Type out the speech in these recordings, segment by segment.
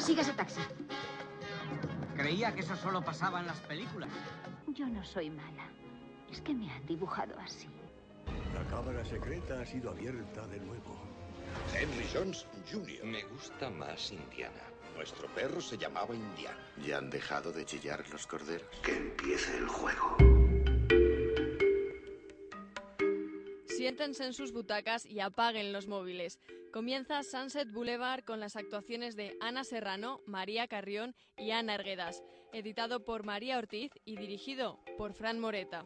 Siga ese taxi. Creía que eso solo pasaba en las películas. Yo no soy mala. Es que me han dibujado así. La cámara secreta ha sido abierta de nuevo. Henry Jones Jr. Me gusta más Indiana. Nuestro perro se llamaba Indiana. ¿Ya han dejado de chillar los corderos? Que empiece el juego. Siéntense en sus butacas y apaguen los móviles. Comienza Sunset Boulevard con las actuaciones de Ana Serrano, María Carrión y Ana Erguedas, editado por María Ortiz y dirigido por Fran Moreta.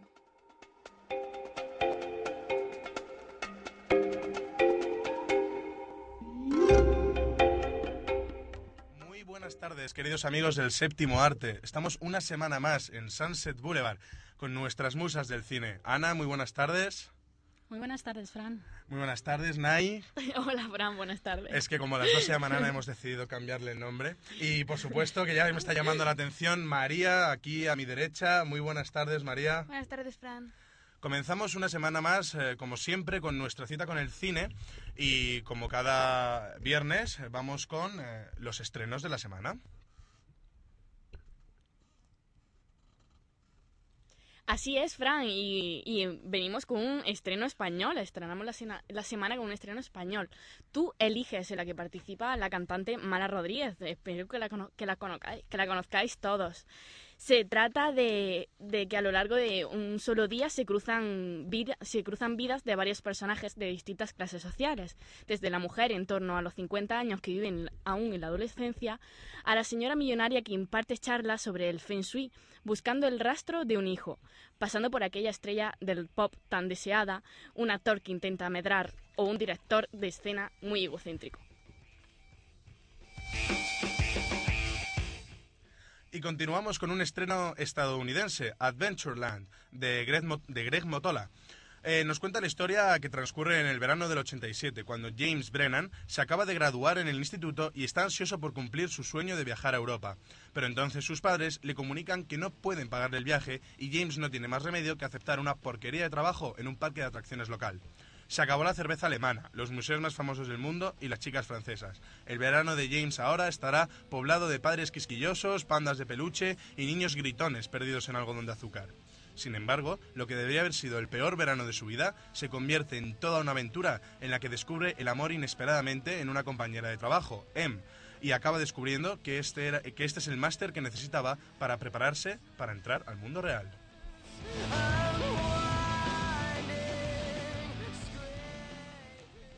Muy buenas tardes, queridos amigos del séptimo arte. Estamos una semana más en Sunset Boulevard con nuestras musas del cine. Ana, muy buenas tardes. Muy buenas tardes, Fran. Muy buenas tardes, Nay. Hola, Fran, buenas tardes. Es que como las dos se llaman Ana, hemos decidido cambiarle el nombre. Y por supuesto que ya me está llamando la atención María, aquí a mi derecha. Muy buenas tardes, María. Buenas tardes, Fran. Comenzamos una semana más, eh, como siempre, con nuestra cita con el cine. Y como cada viernes, vamos con eh, los estrenos de la semana. Así es, Fran, y, y venimos con un estreno español. Estrenamos la, semana con un estreno español. Tú eliges en la que participa la cantante Mara Rodríguez. Espero que la, que la, conozcáis, que la conozcáis todos. Se trata de, que a lo largo de un solo día se cruzan, vida- se cruzan vidas de varios personajes de distintas clases sociales, desde la mujer en torno a los 50 años que viven aún en la adolescencia, a la señora millonaria que imparte charlas sobre el feng shui, buscando el rastro de un hijo, pasando por aquella estrella del pop tan deseada, un actor que intenta medrar o un director de escena muy egocéntrico. Y continuamos con un estreno estadounidense, Adventureland, de Greg, de Greg Motola. Eh, nos cuenta la historia que transcurre en el verano del 87, cuando James Brennan se acaba de graduar en el instituto y está ansioso por cumplir su sueño de viajar a Europa. Pero entonces sus padres le comunican que no pueden pagarle el viaje y James no tiene más remedio que aceptar una porquería de trabajo en un parque de atracciones local. Se acabó la cerveza alemana, los museos más famosos del mundo y las chicas francesas. El verano de James ahora estará poblado de padres quisquillosos, pandas de peluche y niños gritones perdidos en algodón de azúcar. Sin embargo, lo que debería haber sido el peor verano de su vida se convierte en toda una aventura en la que descubre el amor inesperadamente en una compañera de trabajo, Em, y acaba descubriendo que este, era- que este es el máster que necesitaba para prepararse para entrar al mundo real.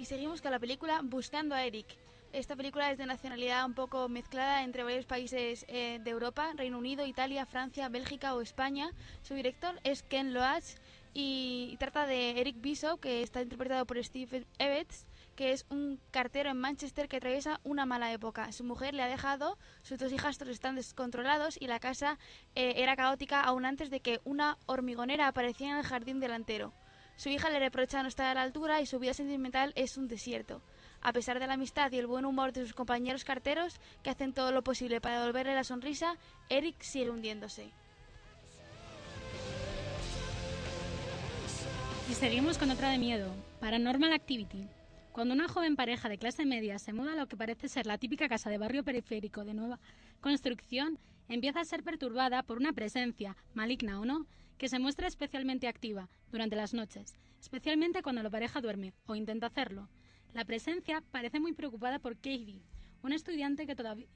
Seguimos con la película Buscando a Eric. Esta película es de nacionalidad un poco mezclada entre varios países eh, de Europa, Reino Unido, Italia, Francia, Bélgica o España. Su director es Ken Loach y, trata de Eric Bishop, que está interpretado por Steve Evans, que es un cartero en Manchester que atraviesa una mala época. Su mujer le ha dejado, sus dos hijastros están descontrolados y la casa eh, era caótica aún antes de que una hormigonera apareciera en el jardín delantero. Su hija le reprocha no estar a la altura y su vida sentimental es un desierto. A pesar de la amistad y el buen humor de sus compañeros carteros, que hacen todo lo posible para devolverle la sonrisa, Eric sigue hundiéndose. Y seguimos con otra de miedo, Paranormal Activity. Cuando una joven pareja de clase media se muda a lo que parece ser la típica casa de barrio periférico de nueva construcción, empieza a ser perturbada por una presencia, maligna o no, que se muestra especialmente activa durante las noches, especialmente cuando la pareja duerme o intenta hacerlo. La presencia parece muy preocupada por Katie, una estudiante que, todavía,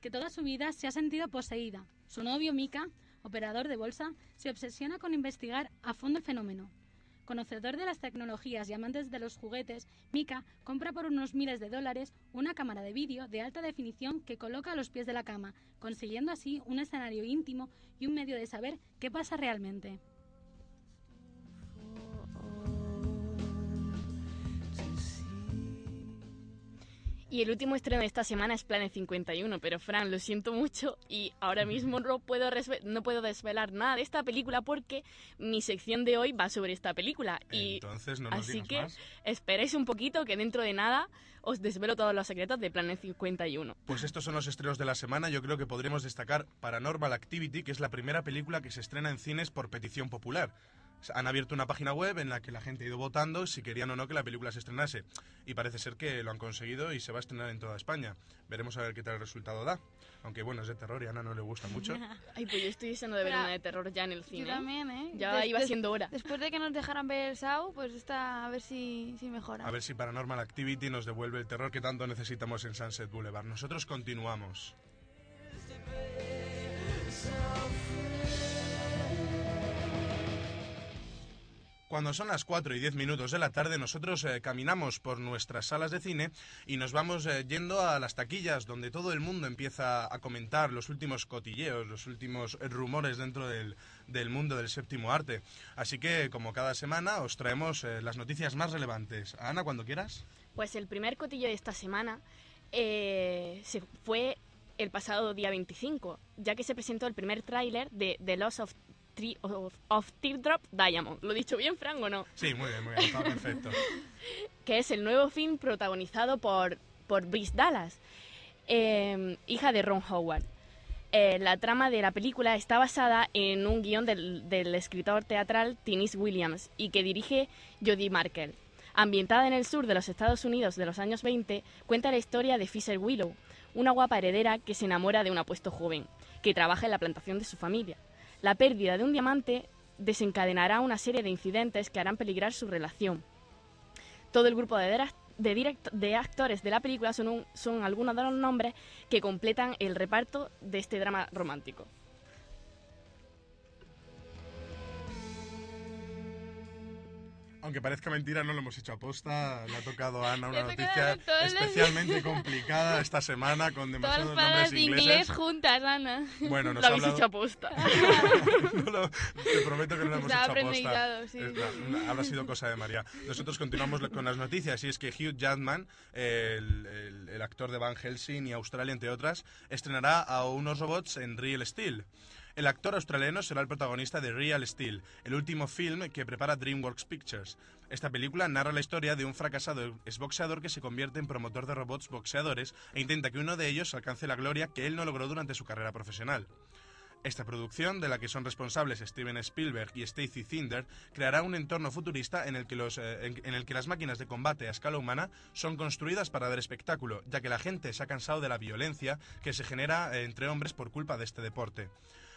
que toda su vida se ha sentido poseída. Su novio, Mika, operador de bolsa, se obsesiona con investigar a fondo el fenómeno. Conocedor de las tecnologías y amantes de los juguetes, Mika compra por unos miles de dólares una cámara de vídeo de alta definición que coloca a los pies de la cama, consiguiendo así un escenario íntimo y un medio de saber qué pasa realmente. Y el último estreno de esta semana es Planet 51, pero Fran, lo siento mucho y ahora mismo no puedo, no puedo desvelar nada de esta película porque mi sección de hoy va sobre esta película. Y Entonces, no nos así que más. esperéis un poquito que dentro de nada os desvelo todos los secretos de Planet 51. Pues estos son los estrenos de la semana. Yo creo que podremos destacar Paranormal Activity, que es la primera película que se estrena en cines por petición popular. Han abierto una página web en la que la gente ha ido votando si querían o no que la película se estrenase. Y parece ser que lo han conseguido y se va a estrenar en toda España. Veremos a ver qué tal resultado da. Aunque bueno, es de terror y a Ana no le gusta mucho. Ay, pues yo estoy deseando de ver Pero- una de terror ya en el cine. Yo también, ¿eh? Ya Des- iba des- siendo hora. Después de que nos dejaran ver el Saw, pues está a ver si, si mejora. A ver si Paranormal Activity nos devuelve el terror que tanto necesitamos en Sunset Boulevard. Nosotros continuamos. Cuando son las 4 y 10 minutos de la tarde, nosotros eh, caminamos por nuestras salas de cine y nos vamos eh, yendo a las taquillas donde todo el mundo empieza a comentar los últimos cotilleos, los últimos rumores dentro del, del mundo del séptimo arte. Así que, como cada semana, os traemos eh, las noticias más relevantes. Ana, cuando quieras. Pues el primer cotillo de esta semana eh, se fue el pasado día 25, ya que se presentó el primer tráiler de The Loss of, Of, of Teardrop Diamond. ¿Lo he dicho bien, Frank, o no? Sí, muy bien, muy bien, está perfecto. que es el nuevo film protagonizado por, por Brice Dallas, eh, hija de Ron Howard. Eh, la trama de la película está basada en un guion del, del escritor teatral Tinis Williams y que dirige Jodie Markel. Ambientada en el sur de los Estados Unidos de los años 20, cuenta la historia de Fisher Willow, una guapa heredera que se enamora de un apuesto joven, que trabaja en la plantación de su familia. La pérdida de un diamante desencadenará una serie de incidentes que harán peligrar su relación. Todo el grupo de, de, actores de la película son, son algunos de los nombres que completan el reparto de este drama romántico. Aunque parezca mentira, no lo hemos hecho aposta. Le ha tocado a Ana una noticia todas especialmente complicada esta semana con Todas demasiados palabras nombres de ingleses. inglés juntas, Ana. Bueno, nos Lo ha habéis hablado- hecho aposta. No lo- te prometo que no lo hemos Estaba hecho aposta. sí. La- habrá sido cosa de María. Nosotros continuamos con las noticias y es que Hugh Jackman, el, el- el actor de Van Helsing y Australia, entre otras, estrenará a unos robots en Real Steel. El actor australiano será el protagonista de Real Steel, el último film que prepara DreamWorks Pictures. Esta película narra la historia de un fracasado exboxeador que se convierte en promotor de robots boxeadores e intenta que uno de ellos alcance la gloria que él no logró durante su carrera profesional. Esta producción, de la que son responsables Steven Spielberg y Stacy Cinder, creará un entorno futurista en el, que los, eh, en el que las máquinas de combate a escala humana son construidas para dar espectáculo, ya que la gente se ha cansado de la violencia que se genera eh, entre hombres por culpa de este deporte.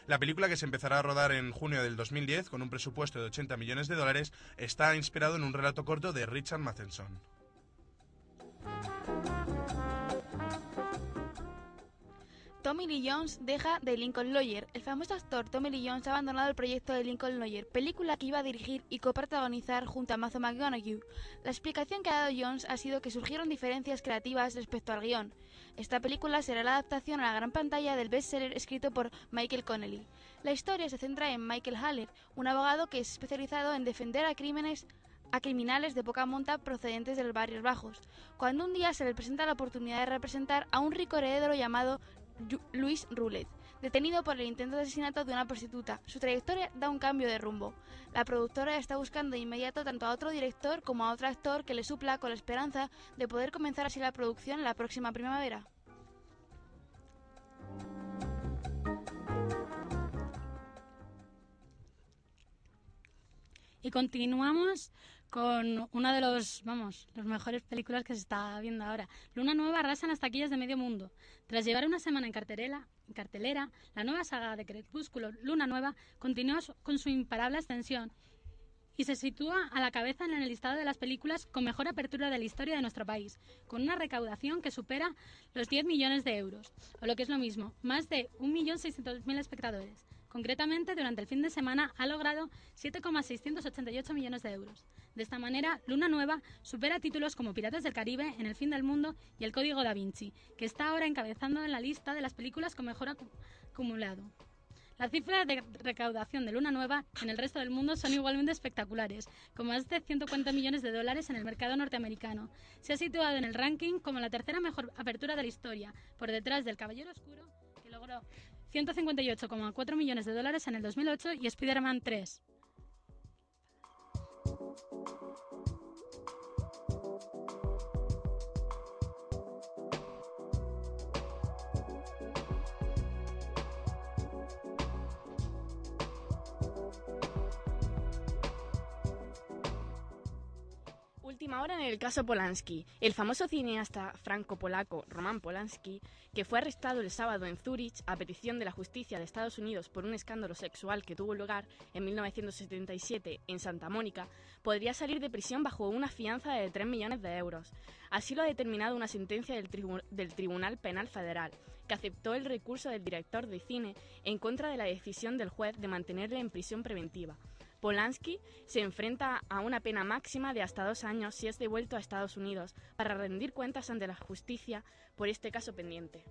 La película, que se empezará a rodar en junio del 2010 con un presupuesto de 80 millones de dólares, está inspirado en un relato corto de Richard Matheson. Tommy Lee Jones deja de Lincoln Lawyer. El famoso actor Tommy Lee Jones ha abandonado el proyecto de Lincoln Lawyer, película que iba a dirigir y coprotagonizar junto a Matthew McConaughey. La explicación que ha dado Jones ha sido que surgieron diferencias creativas respecto al guion. Esta película será la adaptación a la gran pantalla del bestseller escrito por Michael Connelly. La historia se centra en Michael Haller, un abogado que es especializado en defender a a criminales de poca monta procedentes de los barrios bajos, cuando un día se le presenta la oportunidad de representar a un rico heredero llamado Luis Roulette, detenido por el intento de asesinato de una prostituta. Su trayectoria da un cambio de rumbo. La productora está buscando de inmediato tanto a otro director como a otro actor que le supla con la esperanza de poder comenzar así la producción la próxima primavera. Y continuamos con una de los, vamos, las mejores películas que se está viendo ahora. Luna Nueva arrasa en las taquillas de medio mundo. Tras llevar una semana en cartelera, la nueva saga de Crepúsculo, Luna Nueva, continúa con su imparable extensión y se sitúa a la cabeza en el listado de las películas con mejor apertura de la historia de nuestro país, con una recaudación que supera los 10 millones de euros, o lo que es lo mismo, más de 1.600.000 espectadores. Concretamente, durante el fin de semana ha logrado 7,688 millones de euros. De esta manera, Luna Nueva supera títulos como Piratas del Caribe, En el fin del mundo y El Código da Vinci, que está ahora encabezando en la lista de las películas con mejor acu- acumulado. Las cifras de recaudación de Luna Nueva en el resto del mundo son igualmente espectaculares, con más de 140 millones de dólares en el mercado norteamericano. Se ha situado en el ranking como la tercera mejor apertura de la historia, por detrás del Caballero Oscuro, que logró 158,4 millones de dólares en el 2008, y Spider-Man 3. Última hora en el caso Polanski. El famoso cineasta franco-polaco Roman Polanski, que fue arrestado el sábado en Zúrich a petición de la justicia de Estados Unidos por un escándalo sexual que tuvo lugar en 1977 en Santa Mónica, podría salir de prisión bajo una fianza de 3 millones de euros. Así lo ha determinado una sentencia del, del Tribunal Penal Federal, que aceptó el recurso del director de cine en contra de la decisión del juez de mantenerle en prisión preventiva. Polanski se enfrenta a una pena máxima de hasta dos años si es devuelto a Estados Unidos para rendir cuentas ante la justicia por este caso pendiente.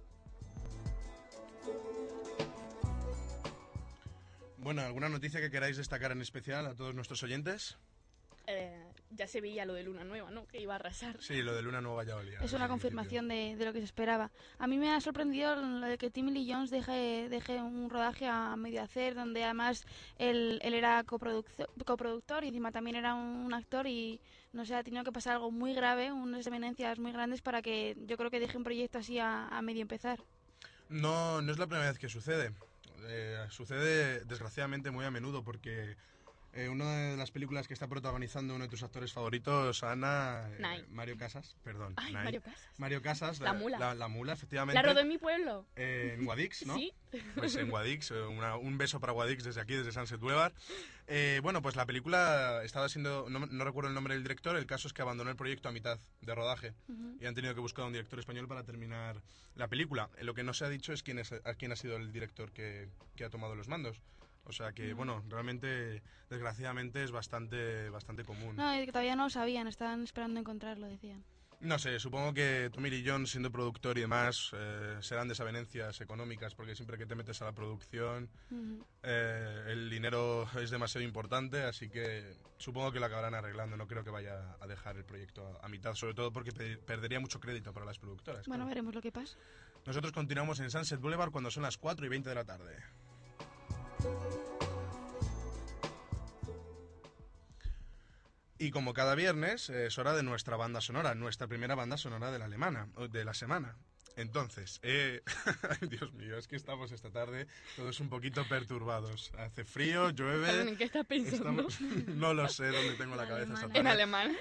Bueno, ¿alguna noticia que queráis destacar en especial a todos nuestros oyentes? Eh, ya se veía lo de Luna Nueva, ¿no? Que iba a arrasar. Sí, lo de Luna Nueva ya olía. Es una confirmación de, de lo que se esperaba. A mí me ha sorprendido lo de que Timmy Lee Jones deje, deje un rodaje a medio hacer, donde además él, él era coproductor, coproductor y encima también era un, un actor y no sé, ha tenido que pasar algo muy grave, unas eminencias muy grandes para que yo creo que deje un proyecto así a, a medio empezar. No, no es la primera vez que sucede. Eh, sucede desgraciadamente muy a menudo porque eh, una de las películas que está protagonizando uno de tus actores favoritos, Ana, eh. Mario Casas, perdón. Ay. Mario Casas. Mario Casas, La mula. La, la mula, efectivamente. La rodó en mi pueblo. Eh, en Guadix, ¿no? Sí. Pues en Guadix, eh, una- un beso para Guadix desde aquí, desde Sunset Boulevard. Eh, bueno, pues la película estaba siendo, no, no recuerdo el nombre del director, el caso es que abandonó el proyecto a mitad de rodaje y han tenido que buscar un director español para terminar la película. Lo que no se ha dicho es quién, es, a quién ha sido el director que, que ha tomado los mandos. O sea que, Mm. bueno, realmente, desgraciadamente es bastante, bastante común. No, es que todavía no lo sabían, estaban esperando encontrarlo, decían. No sé, supongo que Tommy Lee Jones, siendo productor y demás, eh, serán desavenencias económicas, porque siempre que te metes a la producción, eh, el dinero es demasiado importante, así que supongo que lo acabarán arreglando. No creo que vaya a dejar el proyecto a, a mitad, sobre todo porque pe- perdería mucho crédito para las productoras. Bueno, claro. veremos lo que pasa. Nosotros continuamos en Sunset Boulevard cuando son las 4 y 20 de la tarde. Y como cada viernes, es hora de nuestra banda sonora, nuestra primera banda sonora de la alemana, de la semana. Entonces, eh, ay, Dios mío, es que estamos esta tarde todos un poquito perturbados. Hace frío, llueve. ¿En qué estás pensando? estamos- no lo sé dónde tengo la cabeza esta tarde. En alemán.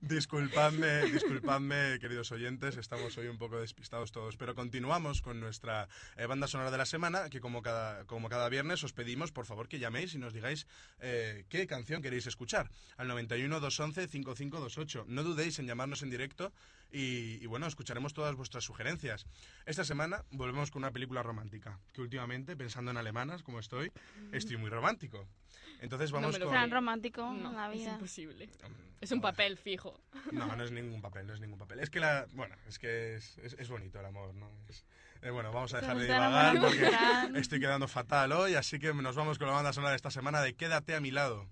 disculpadme, disculpadme, queridos oyentes, estamos hoy un poco despistados todos, pero continuamos con nuestra eh, banda sonora de la semana, que como cada, como cada viernes os pedimos, por favor, que llaméis y nos digáis eh, qué canción queréis escuchar, al 91 211 5528. No dudéis en llamarnos en directo y, y, bueno, escucharemos todas vuestras sugerencias. Esta semana volvemos con una película romántica, que últimamente, pensando en alemanas, como estoy, estoy muy romántico. Entonces vamos me lo con... Tan romántico No, en la es imposible. Es un papel fijo. No, no es ningún papel, no es ningún papel. Es que la, bueno, es que es, es- es bonito el amor, ¿no? Es- eh, bueno, vamos a dejar de divagar porque estoy quedando fatal hoy, así que nos vamos con la banda sonora de esta semana de Quédate a mi lado.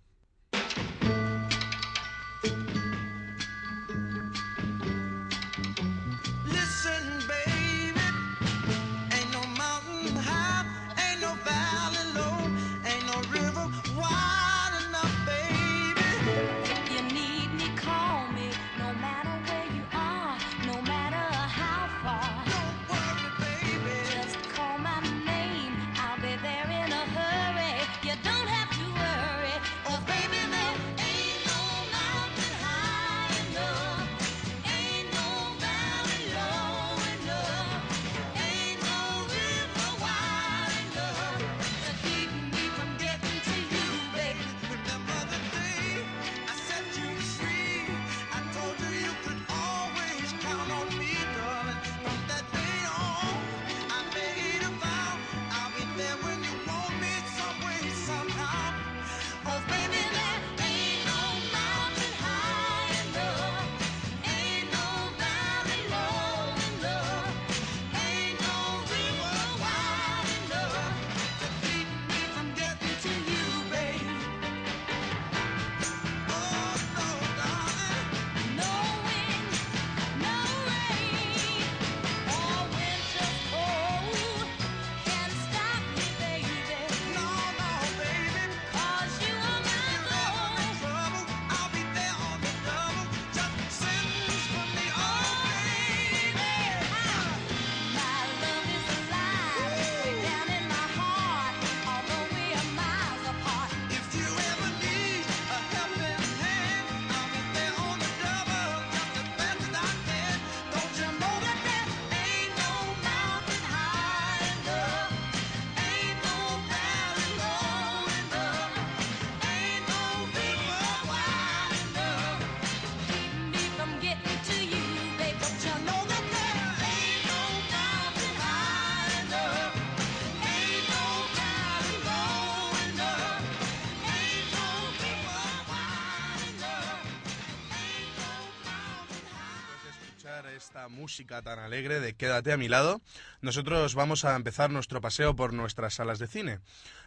Esta música tan alegre de Quédate a mi lado, nosotros vamos a empezar nuestro paseo por nuestras salas de cine.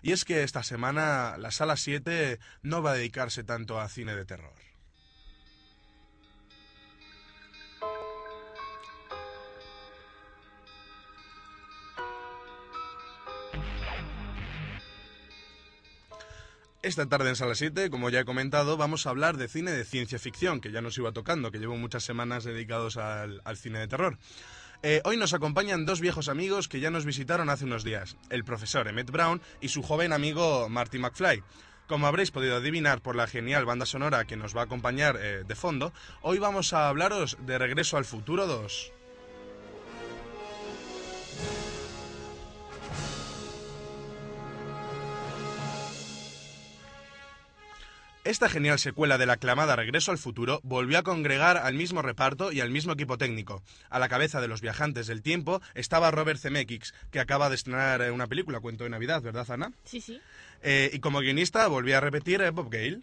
Y es que esta semana la sala 7 no va a dedicarse tanto a cine de terror. Esta tarde en Sala 7, como ya he comentado, vamos a hablar de cine de ciencia ficción, que ya nos iba tocando, que llevo muchas semanas dedicados al, cine de terror. Eh, hoy nos acompañan dos viejos amigos que ya nos visitaron hace unos días, el profesor Emmett Brown y su joven amigo Marty McFly. Como habréis podido adivinar por la genial banda sonora que nos va a acompañar eh, de fondo, hoy vamos a hablaros de Regreso al Futuro 2. Esta genial secuela de la aclamada Regreso al Futuro volvió a congregar al mismo reparto y al mismo equipo técnico. A la cabeza de los viajantes del tiempo estaba Robert Zemeckis, que acaba de estrenar eh, una película, Cuento de Navidad, ¿verdad, Ana? Sí, sí. Eh, y como guionista volvió a repetir eh, Bob Gale.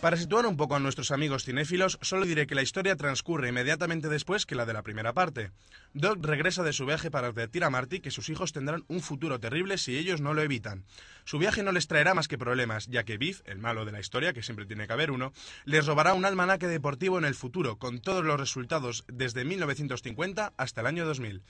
Para situar un poco a nuestros amigos cinéfilos, solo diré que la historia transcurre inmediatamente después que la de la primera parte. Doc regresa de su viaje para advertir a Marty que sus hijos tendrán un futuro terrible si ellos no lo evitan. Su viaje no les traerá más que problemas, ya que Biff, el malo de la historia, que siempre tiene que haber uno, les robará un almanaque deportivo en el futuro, con todos los resultados desde 1950 hasta el año 2000.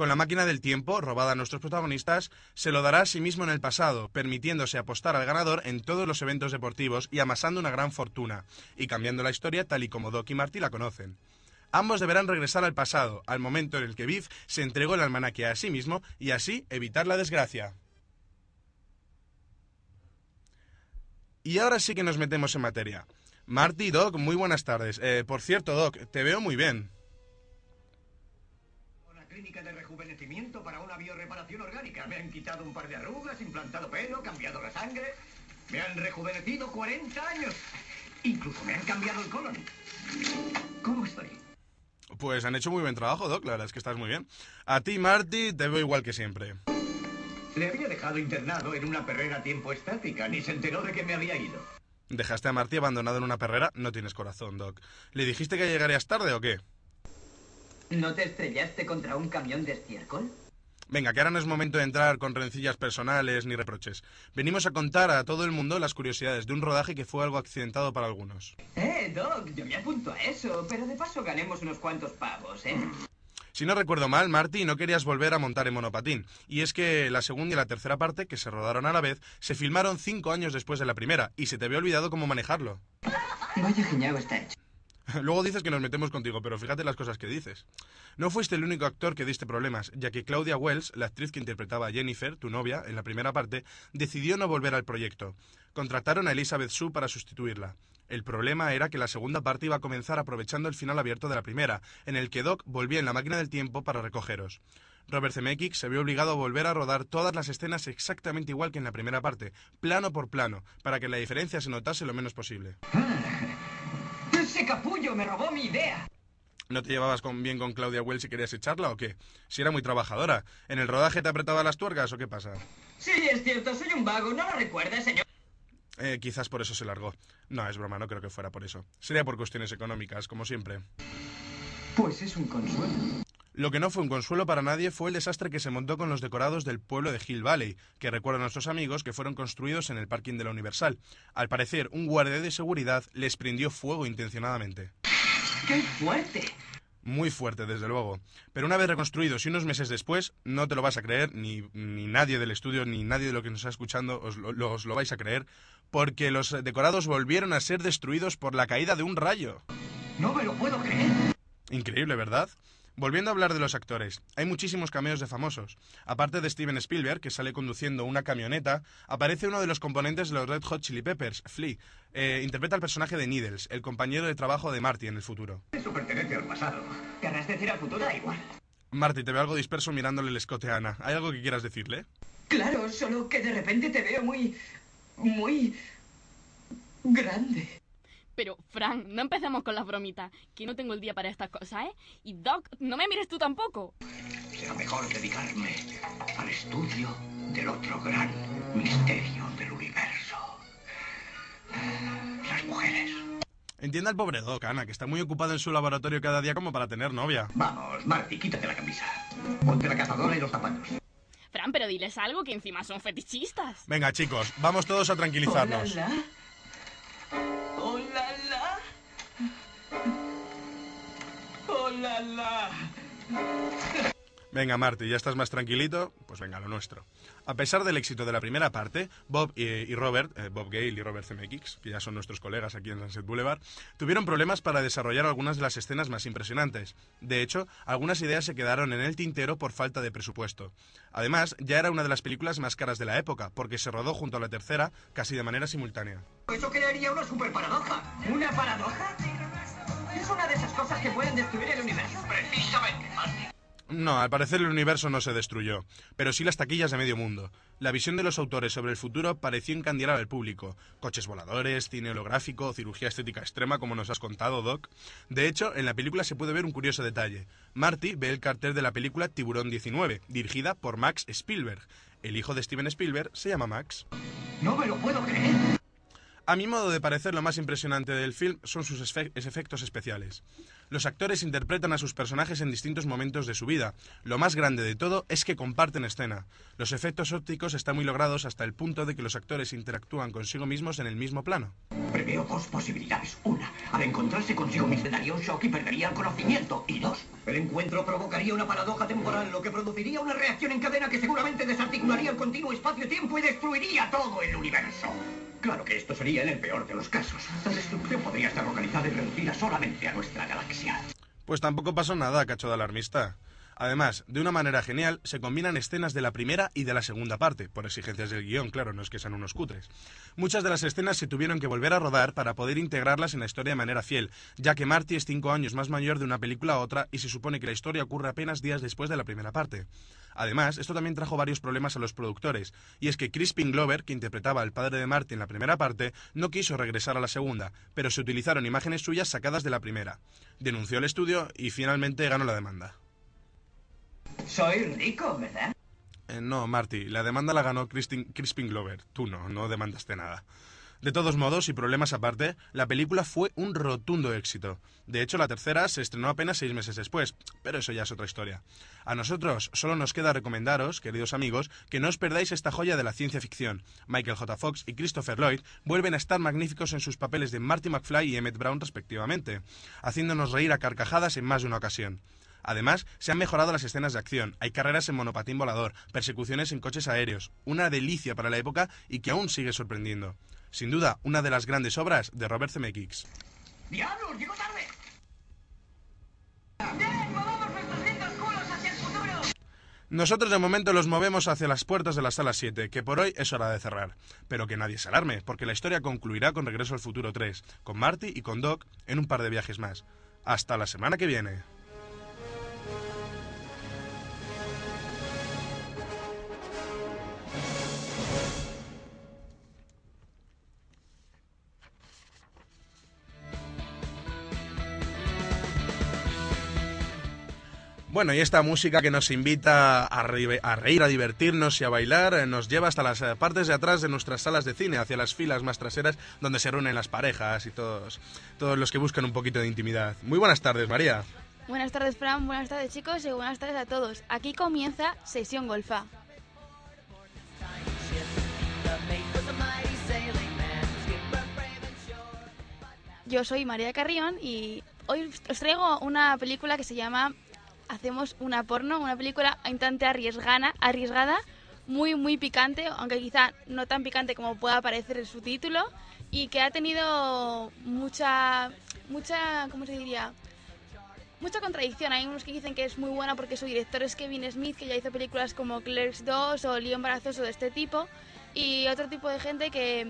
Con la máquina del tiempo, robada a nuestros protagonistas, se lo dará a sí mismo en el pasado, permitiéndose apostar al ganador en todos los eventos deportivos y amasando una gran fortuna, y cambiando la historia tal y como Doc y Marty la conocen. Ambos deberán regresar al pasado, al momento en el que Biff se entregó el almanaque a sí mismo y así evitar la desgracia. Y ahora sí que nos metemos en materia. Marty, Doc, muy buenas tardes. Eh, por cierto, Doc, te veo muy bien. Rejuvenecimiento para una bioreparación orgánica. Me han quitado un par de arrugas, implantado pelo, cambiado la sangre. Me han rejuvenecido 40 años. Incluso me han cambiado el colon. ¿Cómo estoy? Pues han hecho muy buen trabajo, Doc, la verdad es que estás muy bien. A ti, Marty, te veo igual que siempre. Le había dejado internado en una perrera a tiempo estática. Ni se enteró de que me había ido. Dejaste a Marty abandonado en una perrera, no tienes corazón, Doc. ¿Le dijiste que llegarías tarde o qué? ¿No te estrellaste contra un camión de estiércol? Venga, que ahora no es momento de entrar con rencillas personales ni reproches. Venimos a contar a todo el mundo las curiosidades de un rodaje que fue algo accidentado para algunos. Eh, Doc, yo me apunto a eso, pero de paso ganemos unos cuantos pavos, ¿eh? Si no recuerdo mal, Marty, no querías volver a montar en monopatín. Y es que la segunda y la tercera parte, que se rodaron a la vez, se filmaron cinco años después de la primera, y se te había olvidado cómo manejarlo. Vaya genial está hecho. Luego dices que nos metemos contigo, pero fíjate las cosas que dices. No fuiste el único actor que diste problemas, ya que Claudia Wells, la actriz que interpretaba a Jennifer, tu novia, en la primera parte, decidió no volver al proyecto. Contrataron a Elizabeth Sue para sustituirla. El problema era que la segunda parte iba a comenzar aprovechando el final abierto de la primera, en el que Doc volvía en la máquina del tiempo para recogeros. Robert Zemeckis se vio obligado a volver a rodar todas las escenas exactamente igual que en la primera parte, plano por plano, para que la diferencia se notase lo menos posible. ¡Ese capullo me robó mi idea! ¿No te llevabas con- bien con Claudia Wells si querías echarla o qué? Si era muy trabajadora. ¿En el rodaje te apretaba las tuercas o qué pasa? Sí, es cierto, soy un vago, ¿no lo recuerda, señor? Eh, quizás por eso se largó. No, es broma, no creo que fuera por eso. Sería por cuestiones económicas, como siempre. Pues es un consuelo. Lo que no fue un consuelo para nadie fue el desastre que se montó con los decorados del pueblo de Hill Valley, que recuerdan nuestros amigos que fueron construidos en el parking de la Universal. Al parecer, un guardia de seguridad les prendió fuego intencionadamente. ¡Qué fuerte! Muy fuerte, desde luego. Pero una vez reconstruidos y unos meses después, no te lo vas a creer, ni, ni nadie del estudio, ni nadie de lo que nos está escuchando os lo, os lo vais a creer, porque los decorados volvieron a ser destruidos por la caída de un rayo. No me lo puedo creer. Increíble, ¿verdad? Volviendo a hablar de los actores, hay muchísimos cameos de famosos. Aparte de Steven Spielberg, que sale conduciendo una camioneta, aparece uno de los componentes de los Red Hot Chili Peppers, Flea. Eh, interpreta al personaje de Needles, el compañero de trabajo de Marty en el futuro. Eso pertenece al pasado. ¿Querrás decir al futuro? Da igual. Marty, te veo algo disperso mirándole el escote a Ana. ¿Hay algo que quieras decirle? Claro, solo que de repente te veo muy... muy... grande. Pero, Frank, no empecemos con las bromitas, que no tengo el día para estas cosas, ¿eh? Y Doc, no me mires tú tampoco. Será mejor dedicarme al estudio del otro gran misterio del universo. mujeres. Entienda el pobre Doc, Ana, que está muy ocupado en su laboratorio cada día como para tener novia. Vamos, Marty, quítate la camisa. Ponte la cazadora y los zapatos. Fran, pero diles algo que encima son fetichistas. Venga, chicos, vamos todos a tranquilizarnos. Hola, Hola, la. Hola, la. Venga, Marty, ya estás más tranquilito, pues venga, lo nuestro. A pesar del éxito de la primera parte, Bob y, y Robert, eh, Bob Gale y Robert Zemeckis, que ya son nuestros colegas aquí en Sunset Boulevard, tuvieron problemas para desarrollar algunas de las escenas más impresionantes. De hecho, algunas ideas se quedaron en el tintero por falta de presupuesto. Además, ya era una de las películas más caras de la época, porque se rodó junto a la tercera casi de manera simultánea. Eso crearía una super paradoja. ¿Una paradoja? Es una de esas cosas que pueden destruir el universo. Precisamente, Marty. No, al parecer el universo no se destruyó, pero sí las taquillas de medio mundo. La visión de los autores sobre el futuro pareció encandilar al público. Coches voladores, cine holográfico, cirugía estética extrema, como nos has contado, Doc. De hecho, en la película se puede ver un curioso detalle. Marty ve el cartel de la película Tiburón 19, dirigida por Max Spielberg. El hijo de Steven Spielberg se llama Max. No me lo puedo creer. A mi modo de parecer, lo más impresionante del film son sus efectos especiales. Los actores interpretan a sus personajes en distintos momentos de su vida. Lo más grande de todo es que comparten escena. Los efectos ópticos están muy logrados hasta el punto de que los actores interactúan consigo mismos en el mismo plano. Preveo dos posibilidades. Una, al encontrarse consigo mismo daría un shock y perdería el conocimiento. Y dos, el encuentro provocaría una paradoja temporal, lo que produciría una reacción en cadena que seguramente desarticularía el continuo espacio-tiempo y destruiría todo el universo. Claro que esto sería en el peor de los casos. La destrucción podría estar localizada y reducida solamente a nuestra galaxia. Pues tampoco pasó nada, cacho de alarmista. Además, de una manera genial, se combinan escenas de la primera y de la segunda parte, por exigencias del guion, claro, no es que sean unos cutres. Muchas de las escenas se tuvieron que volver a rodar para poder integrarlas en la historia de manera fiel, ya que Marty es cinco años más mayor de una película a otra y se supone que la historia ocurre apenas días después de la primera parte. Además, esto también trajo varios problemas a los productores, y es que Crispin Glover, que interpretaba al padre de Marty en la primera parte, no quiso regresar a la segunda, pero se utilizaron imágenes suyas sacadas de la primera. Denunció el estudio y finalmente ganó la demanda. Soy rico, ¿verdad? Eh, no, Marty, la demanda la ganó Crispin, Crispin Glover. Tú no, no demandaste nada. De todos modos, y problemas aparte, la película fue un rotundo éxito. De hecho, la tercera se estrenó apenas seis meses después, pero eso ya es otra historia. A nosotros solo nos queda recomendaros, queridos amigos, que no os perdáis esta joya de la ciencia ficción. Michael J. Fox y Christopher Lloyd vuelven a estar magníficos en sus papeles de Marty McFly y Emmett Brown respectivamente, haciéndonos reír a carcajadas en más de una ocasión. Además, se han mejorado las escenas de acción, hay carreras en monopatín volador, persecuciones en coches aéreos, una delicia para la época y que aún sigue sorprendiendo. Sin duda, una de las grandes obras de Robert Zemeckis. ¡Diablos, llego tarde! Nosotros de momento los movemos hacia las puertas de la sala 7, que por hoy es hora de cerrar. Pero que nadie se alarme, porque la historia concluirá con Regreso al Futuro 3, con Marty y con Doc en un par de viajes más. Hasta la semana que viene. Bueno, y esta música que nos invita a, a reír, a divertirnos y a bailar, eh, nos lleva hasta las eh, partes de atrás de nuestras salas de cine, hacia las filas más traseras, donde se reúnen las parejas y todos, todos los que buscan un poquito de intimidad. Muy buenas tardes, María. Buenas tardes, Fran. Buenas tardes, chicos. Y buenas tardes a todos. Aquí comienza Sesión Golfa. Yo soy María Carrión y hoy os traigo una película que se llama Hacemos una porno, una película un tanto arriesgana, arriesgada, muy muy picante, aunque quizá no tan picante como pueda parecer en su título, y que ha tenido mucha, mucha, ¿cómo se diría? Mucha contradicción. Hay unos que dicen que es muy buena porque su director es Kevin Smith, que ya hizo películas como Clerks 2 o Lío embarazoso de este tipo, y otro tipo de gente que,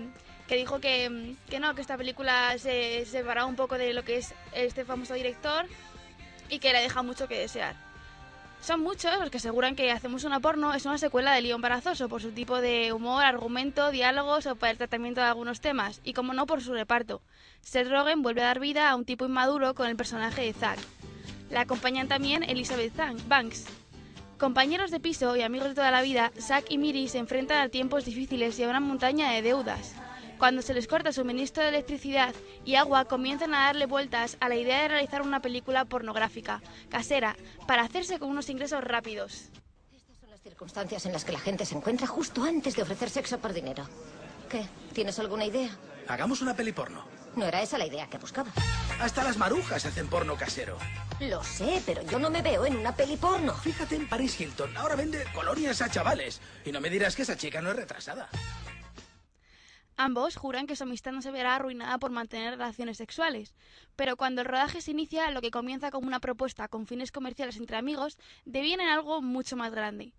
que dijo que, que no, que esta película se separaba un poco de lo que es este famoso director y que le deja mucho que desear. Son muchos los que aseguran que Hacemos una porno es una secuela de Lío embarazoso por su tipo de humor, argumento, diálogos o por el tratamiento de algunos temas, y como no por su reparto. Seth Rogen vuelve a dar vida a un tipo inmaduro con el personaje de Zack. La acompañan también Elizabeth Banks. Compañeros de piso y amigos de toda la vida, Zack y Miri se enfrentan a tiempos difíciles y a una montaña de deudas. Cuando se les corta el suministro de electricidad y agua, comienzan a darle vueltas a la idea de realizar una película pornográfica, casera, para hacerse con unos ingresos rápidos. Las circunstancias en las que la gente se encuentra justo antes de ofrecer sexo por dinero. ¿Qué? ¿Tienes alguna idea? Hagamos una peli porno. No era esa la idea que buscaba. Hasta las marujas hacen porno casero. Lo sé, pero yo no me veo en una peli porno. Fíjate en Paris Hilton. Ahora vende colonias a chavales. Y no me dirás que esa chica no es retrasada. Ambos juran que su amistad no se verá arruinada por mantener relaciones sexuales, pero cuando el rodaje se inicia, lo que comienza como una propuesta con fines comerciales entre amigos deviene en algo mucho más grande.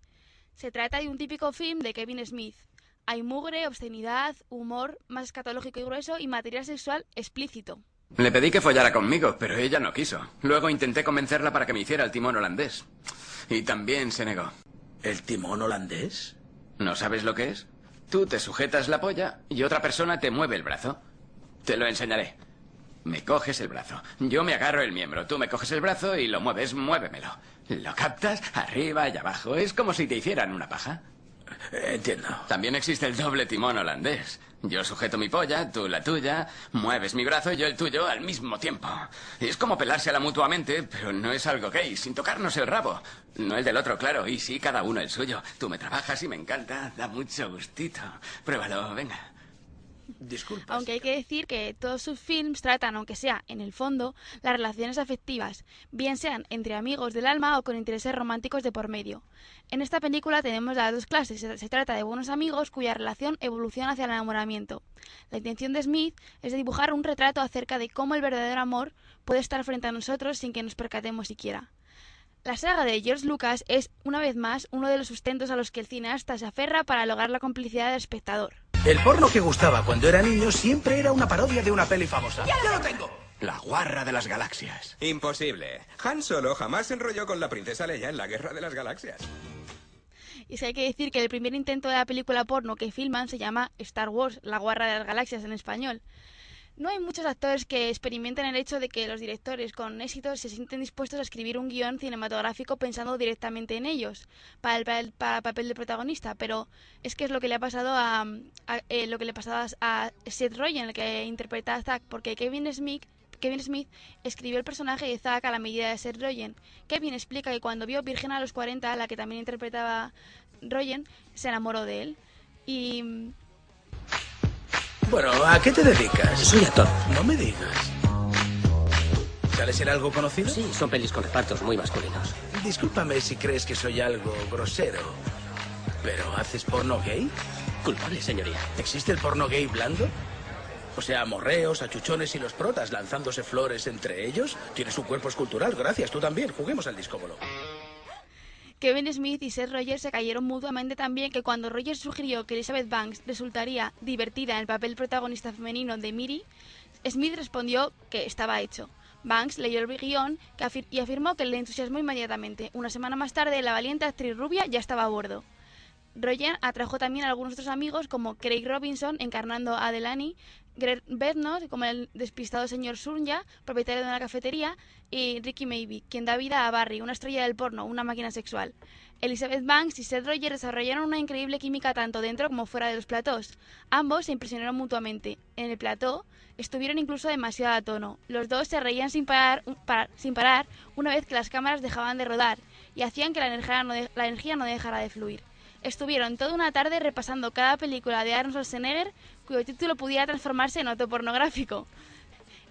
Se trata de un típico film de Kevin Smith. Hay mugre, obscenidad, humor más escatológico y grueso y material sexual explícito. Le pedí que follara conmigo, pero ella no quiso. Luego intenté convencerla para que me hiciera el timón holandés. Y también se negó. ¿El timón holandés? ¿No sabes lo que es? Tú te sujetas la polla y otra persona te mueve el brazo. Te lo enseñaré. Me coges el brazo. Yo me agarro el miembro. Tú me coges el brazo y lo mueves. Muévemelo. Lo captas arriba y abajo. Es como si te hicieran una paja. Entiendo. También existe el doble timón holandés. Yo sujeto mi polla, tú la tuya, mueves mi brazo y yo el tuyo al mismo tiempo. Es como pelársela mutuamente, pero no es algo gay, sin tocarnos el rabo. No el del otro, claro, y sí, cada uno el suyo. Tú me trabajas y me encanta, da mucho gustito. Pruébalo, venga. Aunque hay que decir que todos sus films tratan, aunque sea en el fondo, las relaciones afectivas, bien sean entre amigos del alma o con intereses románticos de por medio. En esta película tenemos las dos clases. Se, se trata de buenos amigos cuya relación evoluciona hacia el enamoramiento. La intención de Smith es de dibujar un retrato acerca de cómo el verdadero amor puede estar frente a nosotros sin que nos percatemos siquiera. La saga de George Lucas es, una vez más, uno de los sustentos a los que el cineasta se aferra para lograr la complicidad del espectador. El porno que gustaba cuando era niño siempre era una parodia de una peli famosa. ¡Ya lo tengo! La guarra de las galaxias. Imposible. Han Solo jamás se enrolló con la princesa Leia en la Guerra de las Galaxias. Y si hay que decir que el primer intento de la película porno que filman se llama Star Wars, la guarra de las galaxias en español. No hay muchos actores que experimenten el hecho de que los directores con éxito se sienten dispuestos a escribir un guion cinematográfico pensando directamente en ellos para el, papel de protagonista, pero es que es lo que le ha pasado a, a- eh, lo que le pasaba a Seth Rogen, el que interpreta a Zack, porque Kevin Smith Kevin Smith escribió el personaje de Zack a la medida de Seth Rogen. Kevin explica que cuando vio Virgen a los 40, la que también interpretaba Rogen, se enamoró de él. Y Bueno, ¿a qué te dedicas? Soy actor. No me digas. ¿Sales en algo conocido? Sí, son pelis con repartos muy masculinos. Discúlpame si crees que soy algo grosero, pero ¿haces porno gay? Culpable, señoría. ¿Existe el porno gay blando? O sea, morreos, achuchones y los protas lanzándose flores entre ellos. Tienes un cuerpo escultural, gracias, tú también. Juguemos al discóbolo. Kevin Smith y Seth Rogers se cayeron mutuamente también que cuando Rogers sugirió que Elizabeth Banks resultaría divertida en el papel protagonista femenino de Miri, Smith respondió que estaba hecho. Banks leyó el guion y afirmó que le entusiasmó inmediatamente. Una semana más tarde, la valiente actriz rubia ya estaba a bordo. Roger atrajo también a algunos otros amigos como Craig Robinson encarnando a Delaney, Greg como el despistado señor Surya, propietario de una cafetería, y Ricky Maybe, quien da vida a Barry, una estrella del porno, una máquina sexual. Elizabeth Banks y Seth Roger desarrollaron una increíble química tanto dentro como fuera de los platós. Ambos se impresionaron mutuamente. En el plató estuvieron incluso demasiado a tono. Los dos se reían sin parar, una vez que las cámaras dejaban de rodar y hacían que la energía no dejara de fluir. Estuvieron toda una tarde repasando cada película de Arnold Schwarzenegger cuyo título pudiera transformarse en autopornográfico.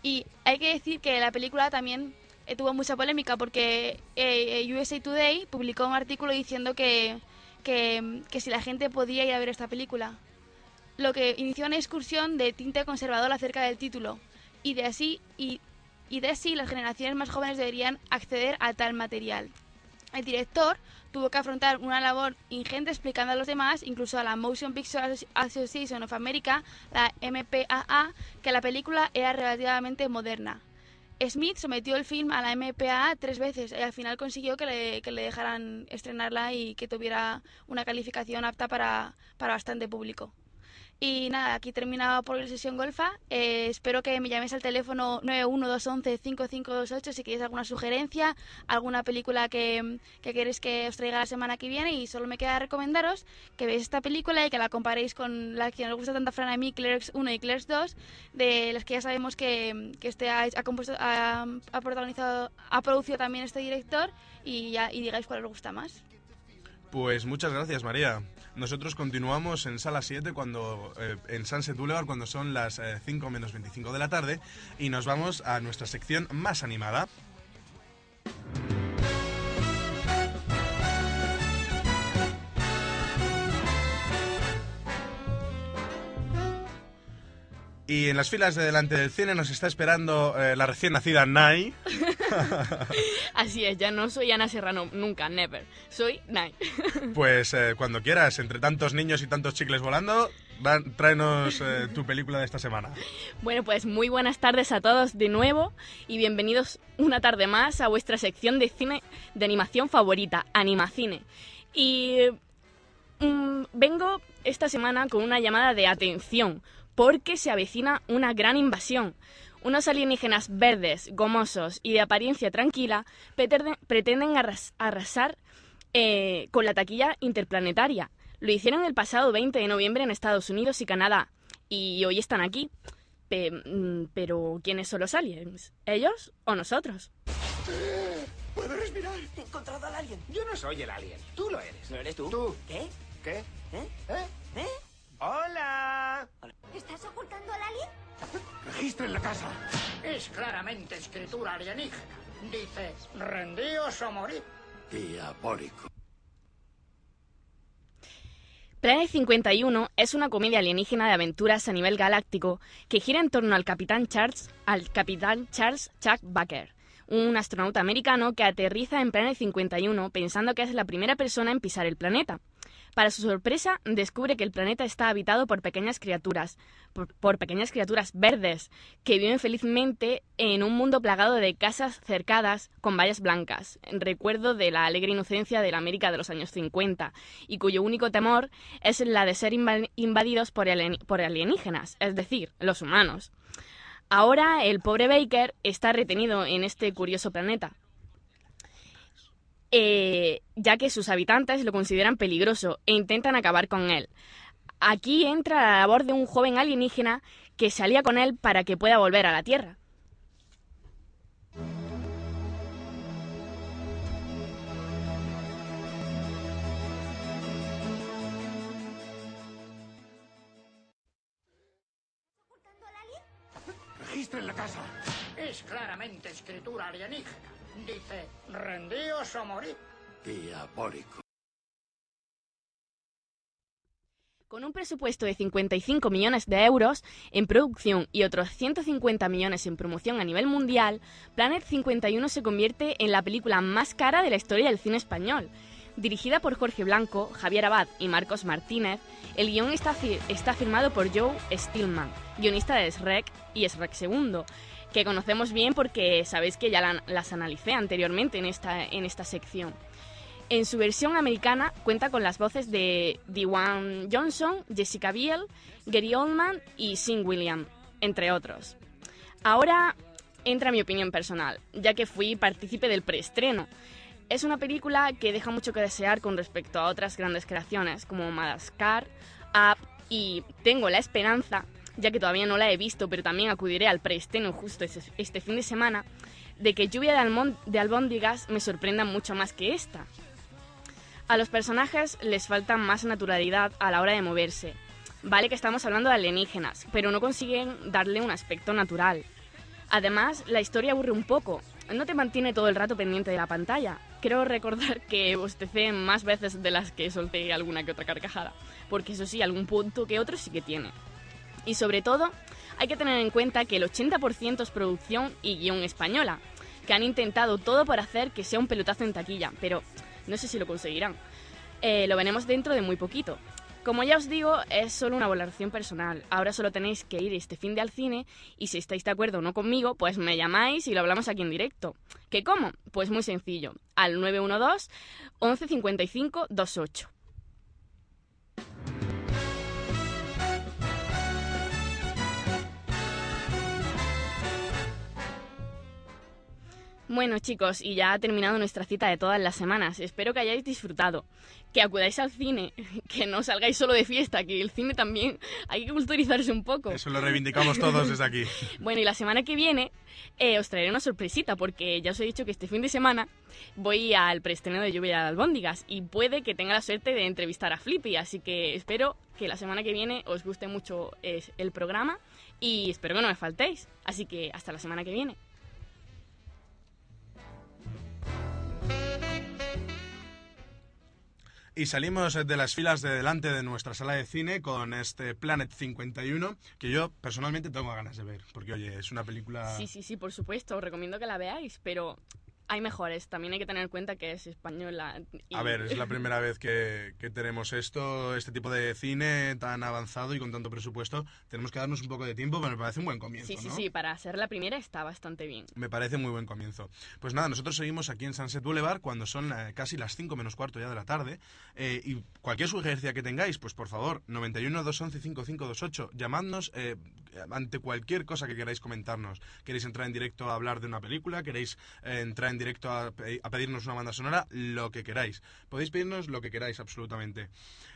Y hay que decir que la película también eh, tuvo mucha polémica porque eh, eh, USA Today publicó un artículo diciendo que, que, que si la gente podía ir a ver esta película. Lo que inició una discusión de tinte conservador acerca del título. Y de así, y, y de así las generaciones más jóvenes deberían acceder a tal material. El director tuvo que afrontar una labor ingente explicando a los demás, incluso a la Motion Picture Asso- Association of America, la MPAA, que la película era relativamente moderna. Smith sometió el film a la MPAA tres veces y al final consiguió que le, que le dejaran estrenarla y que tuviera una calificación apta para, para bastante público. Y nada, aquí termina por la sesión golfa. Eh, espero que me llaméis al teléfono 91211-5528 si queréis alguna sugerencia, alguna película que, que queréis que os traiga la semana que viene. Y solo me queda recomendaros que veáis esta película y que la comparéis con la que nos gusta tanto a Fran a mí, Clerks 1 y Clerks 2, de las que ya sabemos que, que este ha, ha compuesto, ha, ha protagonizado, ha producido también este director y, ya, y digáis cuál os gusta más. Pues muchas gracias, María. Nosotros continuamos en sala 7 cuando eh, en Sunset Boulevard cuando son las eh, 5 menos 25 de la tarde y nos vamos a nuestra sección más animada. Y en las filas de delante del cine nos está esperando eh, la recién nacida Nai. Así es, ya no soy Ana Serrano, nunca, never. Soy Nai. Pues eh, cuando quieras, entre tantos niños y tantos chicles volando, tráenos eh, tu película de esta semana. Bueno, pues muy buenas tardes a todos de nuevo y bienvenidos una tarde más a vuestra sección de cine de animación favorita, Animacine. Y mm, vengo esta semana con una llamada de atención porque se avecina una gran invasión. Unos alienígenas verdes, gomosos y de apariencia tranquila pretenden, pretenden arras- arrasar eh, con la taquilla interplanetaria. Lo hicieron el pasado 20 de noviembre en Estados Unidos y Canadá. Y hoy están aquí. Pe- mm, pero, ¿quiénes son los aliens? ¿Ellos o nosotros? ¡Puedo respirar! He encontrado al alien. Yo no soy el alien. Tú lo eres. ¿No eres tú? ¿Tú? ¿Qué? ¿Qué? ¿Eh? ¿Eh? ¿Eh? ¡Hola! ¿Estás ocultando al alien? Registren la casa. Es claramente escritura alienígena. Dice, rendíos o morir. Diabólico. Planet 51 es una comedia alienígena de aventuras a nivel galáctico que gira en torno al capitán Charles, al capitán Charles Chuck Baker, un astronauta americano que aterriza en Planet 51 pensando que es la primera persona en pisar el planeta. Para su sorpresa, descubre que el planeta está habitado por pequeñas criaturas, por, pequeñas criaturas verdes, que viven felizmente en un mundo plagado de casas cercadas con vallas blancas, recuerdo de la alegre inocencia de la América de los años 50, y cuyo único temor es la de ser inva- invadidos por alienígenas, es decir, los humanos. Ahora el pobre Baker está retenido en este curioso planeta, eh, ya que sus habitantes lo consideran peligroso e intentan acabar con él. Aquí entra la labor de un joven alienígena que se alía con él para que pueda volver a la Tierra. Registren la casa. Es claramente escritura alienígena. Dice, rendíos o morir. Diabólico. Con un presupuesto de 55 millones de euros en producción y otros 150 millones en promoción a nivel mundial, Planet 51 se convierte en la película más cara de la historia del cine español. Dirigida por Jorge Blanco, Javier Abad y Marcos Martínez, el guion está, fi- está firmado por Joe Stillman, guionista de Shrek y Shrek II, que conocemos bien porque sabéis que ya la- las analicé anteriormente en esta, en esta sección. En su versión americana cuenta con las voces de Dwayne Johnson, Jessica Biel, Gary Oldman y Sing William, entre otros. Ahora entra mi opinión personal, ya que fui partícipe del preestreno. Es una película que deja mucho que desear con respecto a otras grandes creaciones como Madagascar, Up y tengo la esperanza, ya que todavía no la he visto, pero también acudiré al preestreno justo este fin de semana, de que Lluvia de, de Albóndigas me sorprenda mucho más que esta. A los personajes les falta más naturalidad a la hora de moverse. Vale que estamos hablando de alienígenas, pero no consiguen darle un aspecto natural. Además, la historia aburre un poco. No te mantiene todo el rato pendiente de la pantalla. Creo recordar que bostecé más veces de las que solté alguna que otra carcajada. Porque eso sí, algún punto que otro sí que tiene. Y sobre todo, hay que tener en cuenta que el 80% es producción y guion española, que han intentado todo por hacer que sea un pelotazo en taquilla, pero no sé si lo conseguirán. Eh, lo veremos dentro de muy poquito. Como ya os digo, es solo una valoración personal. Ahora solo tenéis que ir este fin de al cine y si estáis de acuerdo o no conmigo, pues me llamáis y lo hablamos aquí en directo. ¿Qué cómo? Pues muy sencillo. Al 912 11 55 28. Bueno chicos, y ya ha terminado nuestra cita de todas las semanas. Espero que hayáis disfrutado, que acudáis al cine, que no salgáis solo de fiesta, que el cine también hay que culturizarse un poco. Eso lo reivindicamos todos desde aquí. Bueno, y la semana que viene eh, os traeré una sorpresita, porque ya os he dicho que este fin de semana voy al preestreno de Lluvia de Albóndigas y puede que tenga la suerte de entrevistar a Flippy, así que espero que la semana que viene os guste mucho eh, el programa y espero que no me faltéis. Así que hasta la semana que viene. Y salimos de las filas de delante de nuestra sala de cine con este Planet 51, que yo personalmente tengo ganas de ver, porque oye, es una película... Sí, sí, sí, por supuesto, os recomiendo que la veáis, pero hay mejores. También hay que tener en cuenta que es española. y- A ver, es la primera vez que, que tenemos esto, este tipo de cine tan avanzado y con tanto presupuesto. Tenemos que darnos un poco de tiempo, pero me parece un buen comienzo, Sí, sí, ¿no? sí, para ser la primera está bastante bien. Me parece muy buen comienzo. Pues nada, nosotros seguimos aquí en Sunset Boulevard cuando son eh, casi las 5 menos cuarto ya de la tarde. eh, y cualquier sugerencia que tengáis, pues por favor, 91 211 5528, llamadnos eh, ante cualquier cosa que queráis comentarnos. ¿Queréis entrar en directo a hablar de una película? ¿Queréis eh, entrar en directo a, pe- a pedirnos una banda sonora? Lo que queráis. Podéis pedirnos lo que queráis, absolutamente.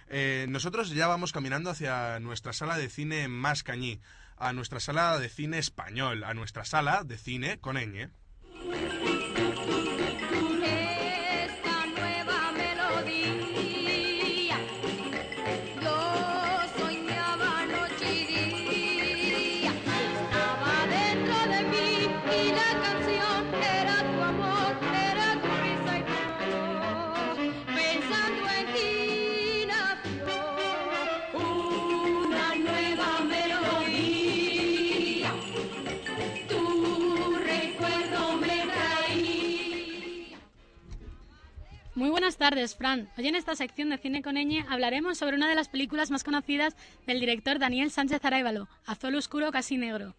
Eh, nosotros ya vamos caminando hacia nuestra sala de cine más cañí, a nuestra sala de cine español, a nuestra sala de cine con ñ. Buenas tardes, Fran. Hoy en esta sección de Cine con Ñ hablaremos sobre una de las películas más conocidas del director Daniel Sánchez Aráibalo, Azul Oscuro Casi Negro.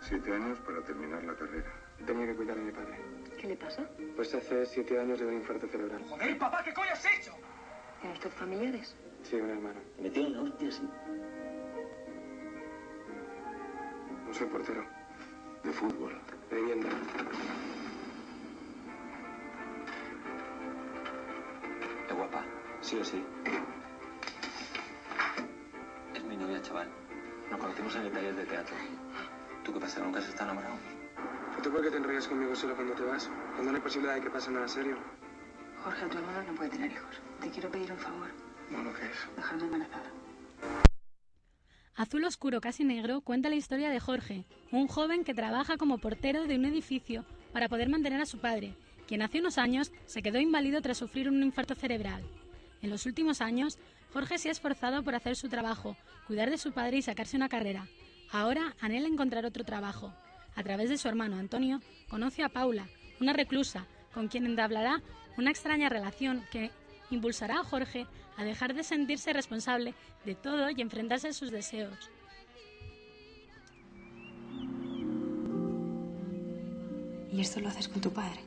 Siete años para terminar la carrera. Tenía que cuidar a mi padre. ¿Qué le pasa? Pues hace siete años de un infarto cerebral. ¡Joder, papá, qué coño has hecho! ¿Tiene usted familiares? Sí, un hermano. Me tiene una hostia así. No soy portero. De fútbol. De vivienda. Es guapa, sí o sí. Es mi novia, chaval. Nos conocimos en el taller de teatro. ¿Tú qué pasa? ¿Nunca has estado enamorado? ¿Y tú por qué te enrollas conmigo solo cuando te vas? Cuando no hay posibilidad de que pase nada serio. Jorge, tu hermano no puede tener hijos. Te quiero pedir un favor. Bueno, ¿qué es? Dejarme embarazada. Azul Oscuro Casi Negro cuenta la historia de Jorge, un joven que trabaja como portero de un edificio para poder mantener a su padre, quien hace unos años se quedó inválido tras sufrir un infarto cerebral. En los últimos años, Jorge se ha esforzado por hacer su trabajo, cuidar de su padre y sacarse una carrera. Ahora anhela encontrar otro trabajo. A través de su hermano Antonio, conoce a Paula, una reclusa, con quien entablará una extraña relación que impulsará a Jorge a dejar de sentirse responsable de todo y enfrentarse a sus deseos. ¿Y esto lo haces con tu padre?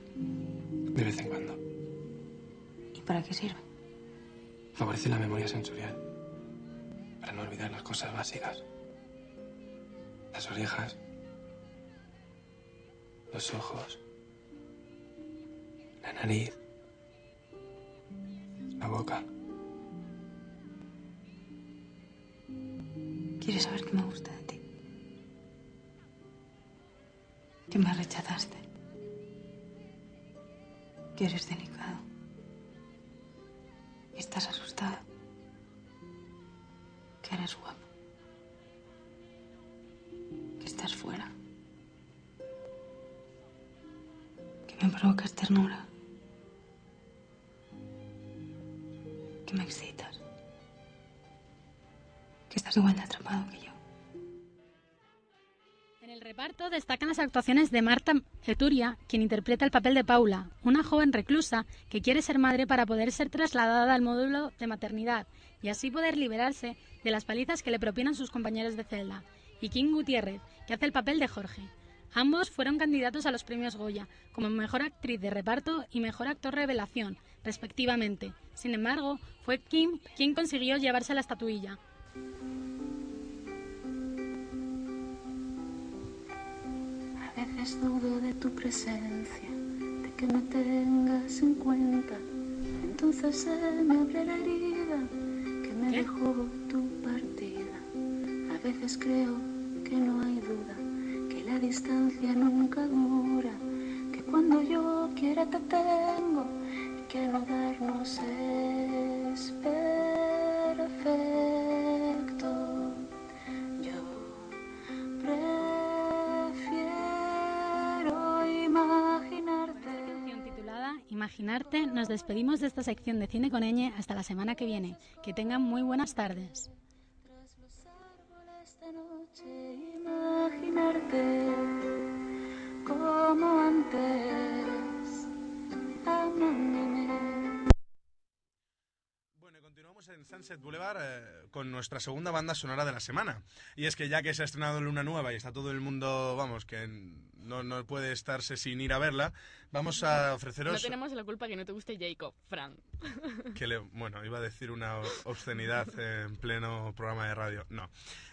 De vez en cuando. ¿Y para qué sirve? Favorece la memoria sensorial. Para no olvidar las cosas básicas. Las orejas. Los ojos. La nariz. La boca. ¿Quieres saber qué me gusta de ti? Que me rechazaste. Eres delicado. Estás asustado. Que eres guapo. Que estás fuera. Que me provocas ternura. Que me excitas. Que estás igual de atrapado que yo. Reparto destacan las actuaciones de Marta Eturia, quien interpreta el papel de Paula, una joven reclusa que quiere ser madre para poder ser trasladada al módulo de maternidad y así poder liberarse de las palizas que le propinan sus compañeros de celda, y Kim Gutiérrez, que hace el papel de Jorge. Ambos fueron candidatos a los premios Goya como mejor actriz de reparto y mejor actor revelación, respectivamente. Sin embargo, fue Kim quien consiguió llevarse la estatuilla. Veces veces dudo de tu presencia, de que me tengas en cuenta. Entonces se me abre la herida que me dejó tu partida. A veces creo que no hay duda, que la distancia nunca dura, que cuando yo quiera te tengo y que no darnos es perfecto. Imaginarte, nos despedimos de esta sección de Cine con Ñ hasta la semana que viene. Que tengan muy buenas tardes. Sunset Boulevard eh, con nuestra segunda banda sonora de la semana. Y es que ya que se ha estrenado Luna Nueva y está todo el mundo, vamos, que no, no puede estarse sin ir a verla, vamos a No ofreceros... tenemos la culpa que no te guste Jacob, Fran. Que le- bueno, iba a decir una obscenidad en pleno programa de radio. No.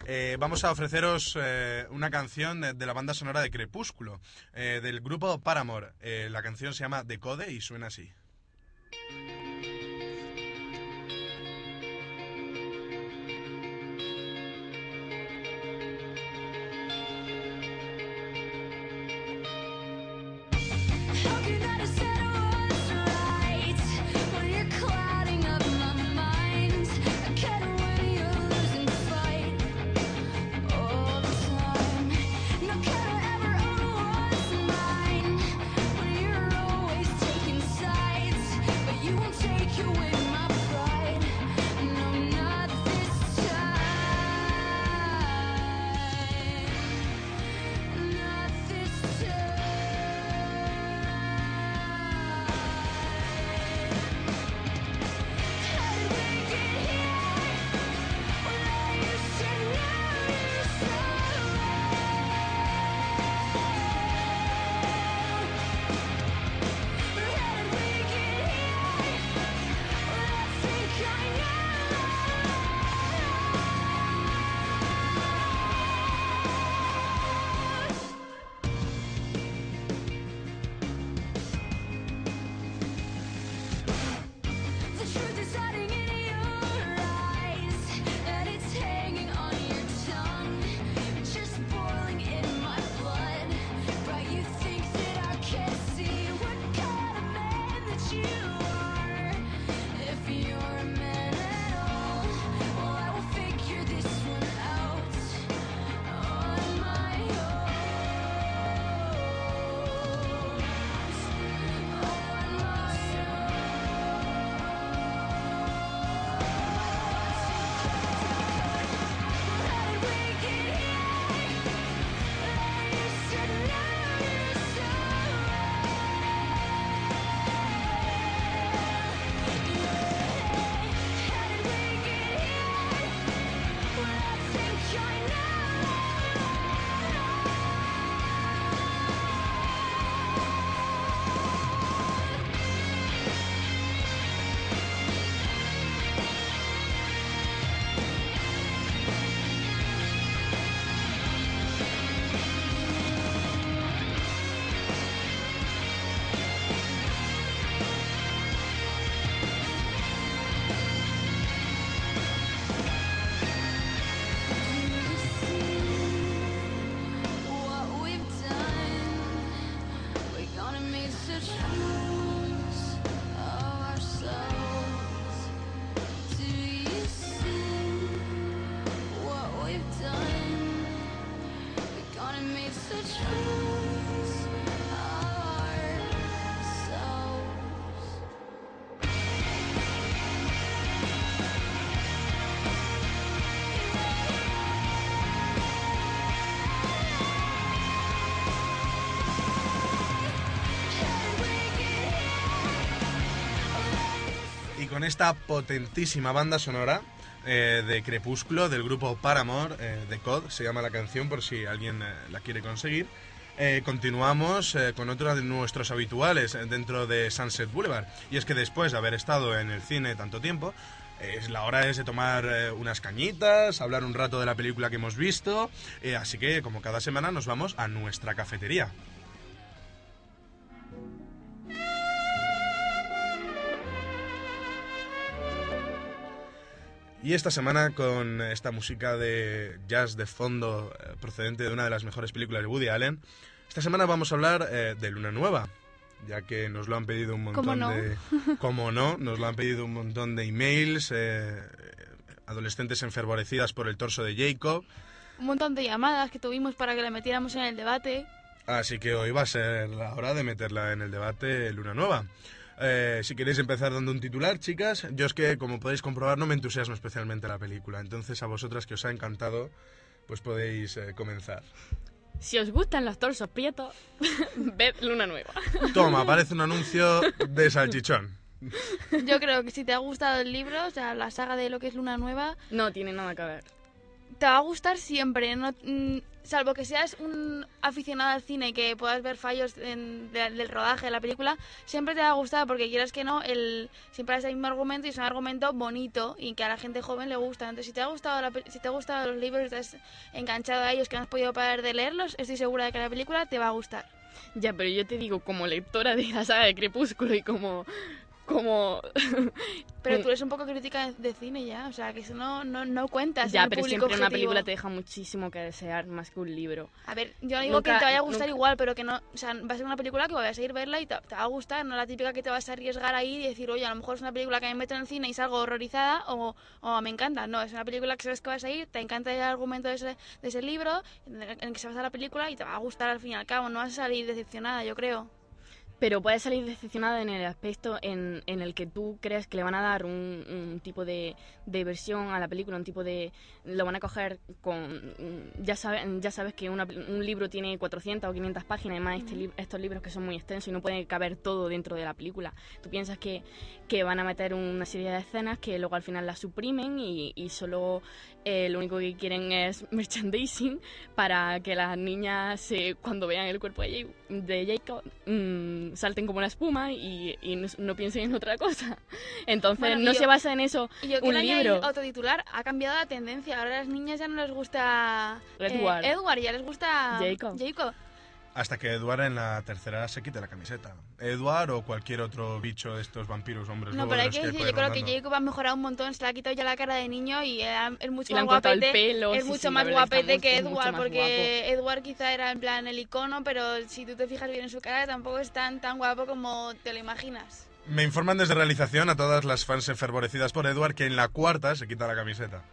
Eh, vamos a ofreceros eh, una canción de, de la banda sonora de Crepúsculo, eh, del grupo Paramore. Eh, la canción se llama Decode y suena así. Esta potentísima banda sonora eh, de Crepúsculo del grupo Paramore, eh, de COD, se llama la canción por si alguien eh, la quiere conseguir. continuamos con otro de nuestros habituales dentro de Sunset Boulevard. Y es que después de haber estado en el cine tanto tiempo, es la hora es de tomar unas cañitas, hablar un rato de la película que hemos visto. así que, como cada semana, nos vamos a nuestra cafetería. Y esta semana con esta música de jazz de fondo eh, procedente de una de las mejores películas de Woody Allen, esta semana vamos a hablar eh, de Luna Nueva, ya que nos lo han pedido un montón ¿Cómo no? de... Como no, nos lo han pedido un montón de emails, eh, adolescentes enfervorecidas por el torso de Jacob, Un montón de llamadas que tuvimos para que la metiéramos en el debate. así que hoy va a ser la hora de meterla en el debate Luna Nueva. Eh, si queréis empezar dando un titular, chicas, yo es que, como podéis comprobar, no me entusiasmo especialmente la película. Entonces, a vosotras que os ha encantado, pues podéis eh, comenzar. Si os gustan los torsos prietos, ved Luna Nueva. Toma, aparece un anuncio de salchichón. Yo creo que si te ha gustado el libro, o sea, la saga de lo que es Luna Nueva, No tiene nada que ver. te va a gustar siempre, no, mm, salvo que seas un aficionado al cine y que puedas ver fallos en- de- del rodaje de la película, siempre te va a gustar porque quieras que no, el, siempre es el mismo argumento y es un argumento bonito y que a la gente joven le gusta. Entonces, si te ha gustado, la si te ha gustado los libros estás enganchado a ellos, que no has podido parar de leerlos, estoy segura de que la película te va a gustar. Ya, pero yo te digo, como lectora de la saga de Crepúsculo y como... como... Pero tú eres un poco crítica de, cine ya, o sea, que eso no, no, no cuentas. Ya, pero siempre una película te deja muchísimo que desear más que un libro. A ver, yo no digo Nunca- que te vaya a gustar nunca- igual, pero que no, o sea, va a ser una película que vas a ir a verla y te, te va a gustar, no la típica que te vas a arriesgar ahí y decir, oye, a lo mejor es una película que me meto en el cine y salgo horrorizada o, o me encanta. No, es una película que sabes que vas a ir, te encanta el argumento de ese, de ese libro, en el, en el que se basa la película y te va a gustar al fin y al cabo, no vas a salir decepcionada, yo creo. Pero puedes salir decepcionada en el aspecto en, en el que tú crees que le van a dar un, un tipo de, de versión a la película, un tipo de... Lo van a coger con... Ya, sabe- ya sabes que una- un libro tiene 400 o 500 páginas y más este li- estos libros que son muy extensos y no puede caber todo dentro de la película. Tú piensas que, que van a meter una serie de escenas que luego al final las suprimen y, y solo eh, lo único que quieren es merchandising para que las niñas se, cuando vean el cuerpo de, Ja- de Jacob mm, salten como la espuma y, y no, no piensen en otra cosa. Entonces Bueno, no yo- se basa en eso Y yo un libro. otro titular, ha cambiado la tendencia, ahora a las niñas ya no les gusta eh, Edward. Edward, ya les gusta Jacob. Jacob. Hasta que Edward en la tercera se quite la camiseta. Edward o cualquier otro bicho de estos vampiros hombres. No, pero de hay que decir, yo creo que. Jacob ha mejorado un montón, se le ha quitado ya la cara de niño y era- es mucho Y más guapete. pelo, es sí, mucho sí, más que guapete más porque Edward quizá era en plan el icono, pero si tú te fijas bien en su cara, tampoco es tan, tan guapo como te lo imaginas. Me informan desde realización a todas las fans enfervorecidas por Edward que en la cuarta se quita la camiseta.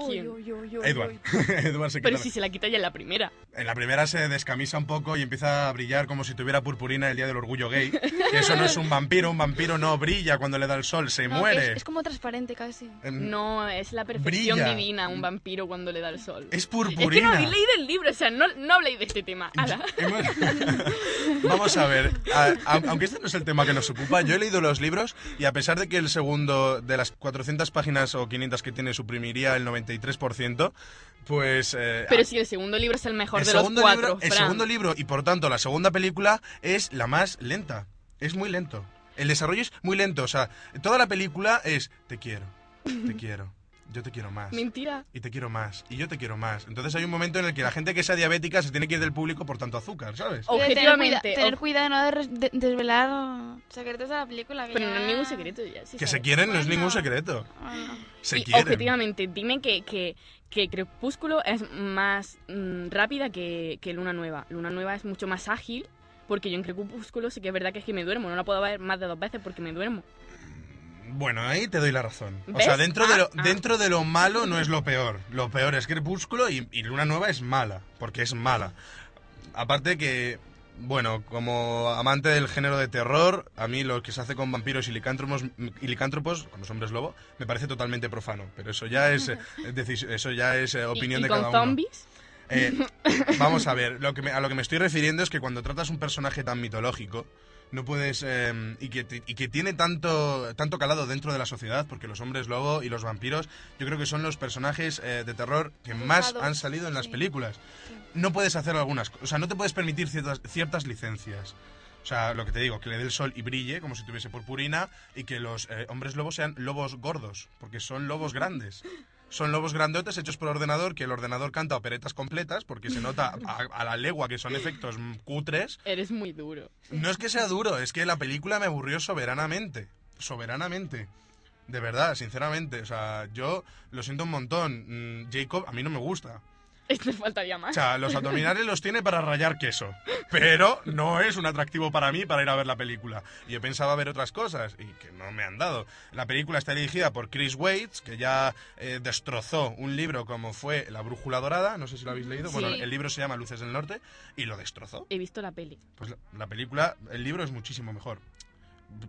Uy, ¿Quién? uy, uy, uy, Edward. uy. Edward se quita Pero la- si se la quita ya en la primera. En la primera se descamisa un poco y empieza a brillar como si tuviera purpurina el día del orgullo gay. Que eso no es un vampiro, un vampiro no brilla cuando le da el sol, se No, muere. Es, es como transparente casi. Em, No, es la perfección Brilla. divina, un vampiro cuando le da el sol. Es Es que purpurina. no habéis leído el libro, o sea, no, no habléis de este tema. Ala. Vamos a ver, a- a- aunque este no es el tema que nos ocupa, yo he leído los libros y a pesar de que el segundo de las 400 páginas o 500 que tiene suprimiría el 93%, pues... eh, Pero si el segundo libro es el mejor el de los cuatro, libro, el segundo libro y por tanto la segunda película es la más lenta. Es muy lento. El desarrollo es muy lento. O sea, toda la película es te quiero, te quiero, yo te quiero más. Mentira. Y te quiero más, y yo te quiero más. Entonces hay un momento en el que la gente que sea diabética se tiene que ir del público por tanto azúcar, ¿sabes? Tener, Objetivamente, cuida- tener cuidado de no de- de- desvelar secretos de la película. Que Pero ya- no es ningún secreto ya. sí Que se sabes. quieren no es ningún secreto. Se y quieren. objetivamente, dime que, que, que Crepúsculo es más mm, rápida que, que Luna Nueva. Luna Nueva es mucho más ágil, porque yo en Crepúsculo sí que es verdad que es que me duermo. No la puedo ver más de dos veces porque me duermo. Bueno, ahí te doy la razón. O sea, dentro, de lo, Ah, ah. dentro de lo malo no es lo peor. Lo peor es Crepúsculo y, y Luna Nueva es mala, porque es mala. Aparte que, bueno, como amante del género de terror, a mí lo que se hace con vampiros y licántropos, y licántropos con los hombres lobo, me parece totalmente profano. Pero eso ya es, eso ya es eh, opinión ¿Y, de con cada uno. zombies? Eh, vamos a ver, lo que me- a lo que me estoy refiriendo es que cuando tratas un personaje tan mitológico, no puedes. eh, y, que, y que tiene tanto, tanto calado dentro de la sociedad, porque los hombres lobo y los vampiros, yo creo que son los personajes eh, de terror que más han salido en las películas. No puedes hacer algunas cosas, o sea, no te puedes permitir ciertas, ciertas licencias. O sea, lo que te digo, que le dé el sol y brille como si tuviese purpurina y que los eh, hombres lobos sean lobos gordos, porque son lobos grandes. Son lobos grandotes hechos por ordenador, que el ordenador canta operetas completas, porque se nota a, a la legua que son efectos cutres. Eres muy duro. No es que sea duro, es que la película me aburrió soberanamente. Soberanamente. De verdad, sinceramente. O sea, yo lo siento un montón. Mm, Jacob a mí no me gusta. Esto faltaría más. O sea, los abdominales los tiene para rayar queso. Pero no es un atractivo para mí para ir a ver la película. Y yo pensaba ver otras cosas y que no me han dado. La película está dirigida por Chris Waits, que ya eh, destrozó un libro como fue La Brújula Dorada. No sé si lo habéis leído. Bueno, Sí. el libro se llama Luces del Norte y lo destrozó. He visto la peli. Pues la, la película, el libro es muchísimo mejor.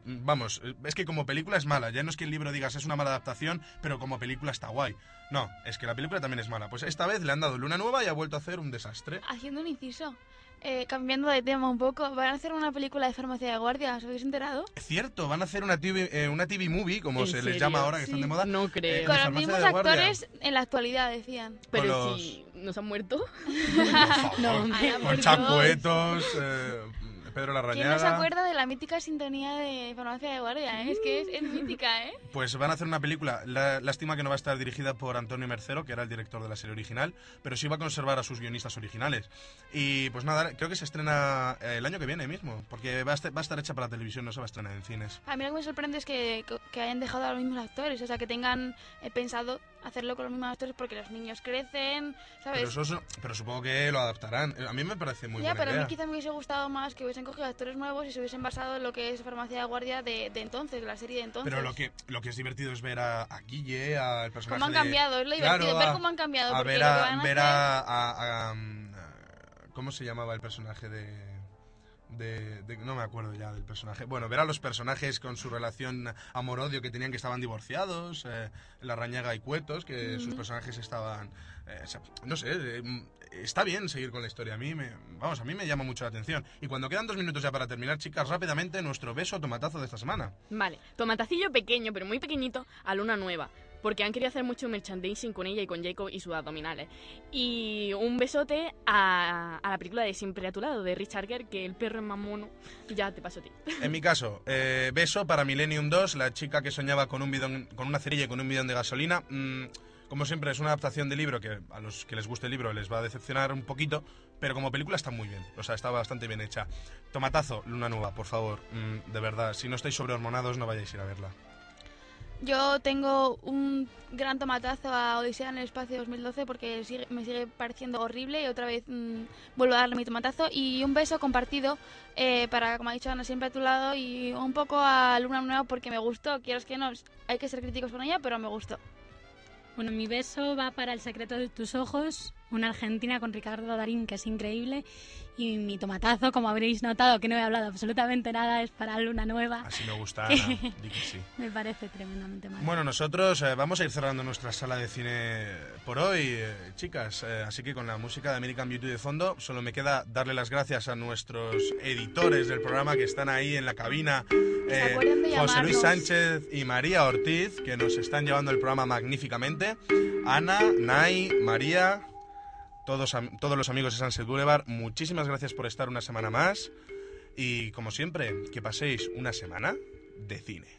Vamos, es que como película es mala. Ya no es que el libro digas es una mala adaptación, pero como película está guay. No, es que la película también es mala. Pues esta vez le han dado luna nueva y ha vuelto a hacer un desastre. Haciendo un inciso, eh, cambiando de tema un poco, van a hacer una película de farmacia de guardia, ¿os habéis enterado? Es cierto, van a hacer una TV, eh, una TV movie, como ¿En se les llama ahora que Sí. están de moda. No eh, creo. de Con los mismos actores en la actualidad, decían. Pero los- si nos han muerto. No, hombre, por Con Dios. Pedro ¿Quién no se acuerda de la mítica sintonía de farmacia de guardia? eh? Es que es, es mítica, ¿eh? Pues van a hacer una película. La- lástima que no va a estar dirigida por Antonio Mercero, que era el director de la serie original, pero sí va a conservar a sus guionistas originales. Y pues nada, creo que se estrena eh, el año que viene mismo, porque va a, estar, va a estar hecha para televisión, no se va a estrenar en cines. A mí lo que me sorprende es que, que hayan dejado a los mismos actores, o sea, que tengan eh, pensado hacerlo con los mismos actores porque los niños crecen, ¿sabes? Pero, eso es- pero supongo que lo adaptarán. A mí me parece muy ya, buena pero a mí quizá me hubiese gustado más que hubiesen cogido actores nuevos y se hubiesen basado en lo que es farmacia de guardia de, de entonces, de la serie de entonces. Pero lo que, lo que es divertido es ver a, a Guille, al personaje Cómo han de- cambiado, es lo divertido, ver a- cómo han cambiado, A ver, a, ver hacer- um, a- ¿Cómo se llamaba el personaje de, de, de- No me acuerdo ya del personaje. Bueno, ver a los personajes con su relación amor-odio que tenían que estaban divorciados, eh, La Rañaga y Cuetos, que sus personajes estaban... eh, no sé, eh, está bien seguir con la historia. A mí me, vamos, a mí me llama mucho la atención. Y cuando quedan dos minutos ya para terminar, chicas, rápidamente nuestro beso tomatazo de esta semana. Vale, tomatacillo pequeño, pero muy pequeñito, a Luna Nueva. Porque han querido hacer mucho merchandising con ella y con Jacob y sus abdominales. Y un besote a, la película de Siempre a tu lado, de Richard Gere, que el perro es más mono. Ya te paso a ti. En mi caso, eh, beso para Millennium 2, la chica que soñaba con un bidón, con una cerilla y con un bidón de gasolina. Mm, como siempre, es una adaptación de libro que a los que les guste el libro les va a decepcionar un poquito, pero como película está muy bien, o sea, está bastante bien hecha. Tomatazo, Luna Nueva, por favor, mm, de verdad, si no estáis sobrehormonados no vayáis a verla. Yo tengo un gran tomatazo a Odisea en el Espacio 2012 porque sigue- me sigue pareciendo horrible y otra vez mm, vuelvo a darle mi tomatazo y un beso compartido eh, para, como ha dicho Ana, siempre a tu lado y un poco a Luna Nueva porque me gustó. Quiero que no, hay que ser críticos con ella, pero me gustó. Bueno, mi beso va para El secreto de tus ojos, una argentina con Ricardo Darín que es increíble. Y mi tomatazo, como habréis notado que no he hablado absolutamente nada, es para Luna Nueva. Así me gusta, Ana, di que sí. me parece tremendamente mal. Bueno, nosotros eh, vamos a ir cerrando nuestra sala de cine por hoy, eh, chicas. Eh, así que con la música de American Beauty de fondo, solo me queda darle las gracias a nuestros editores del programa que están ahí en la cabina. José Luis. Sánchez y María Ortiz, que nos están llevando el programa magníficamente. Ana, Nay, María, todos, todos los amigos de Sunset Boulevard, muchísimas gracias por estar una semana más. Y como siempre, que paséis una semana de cine.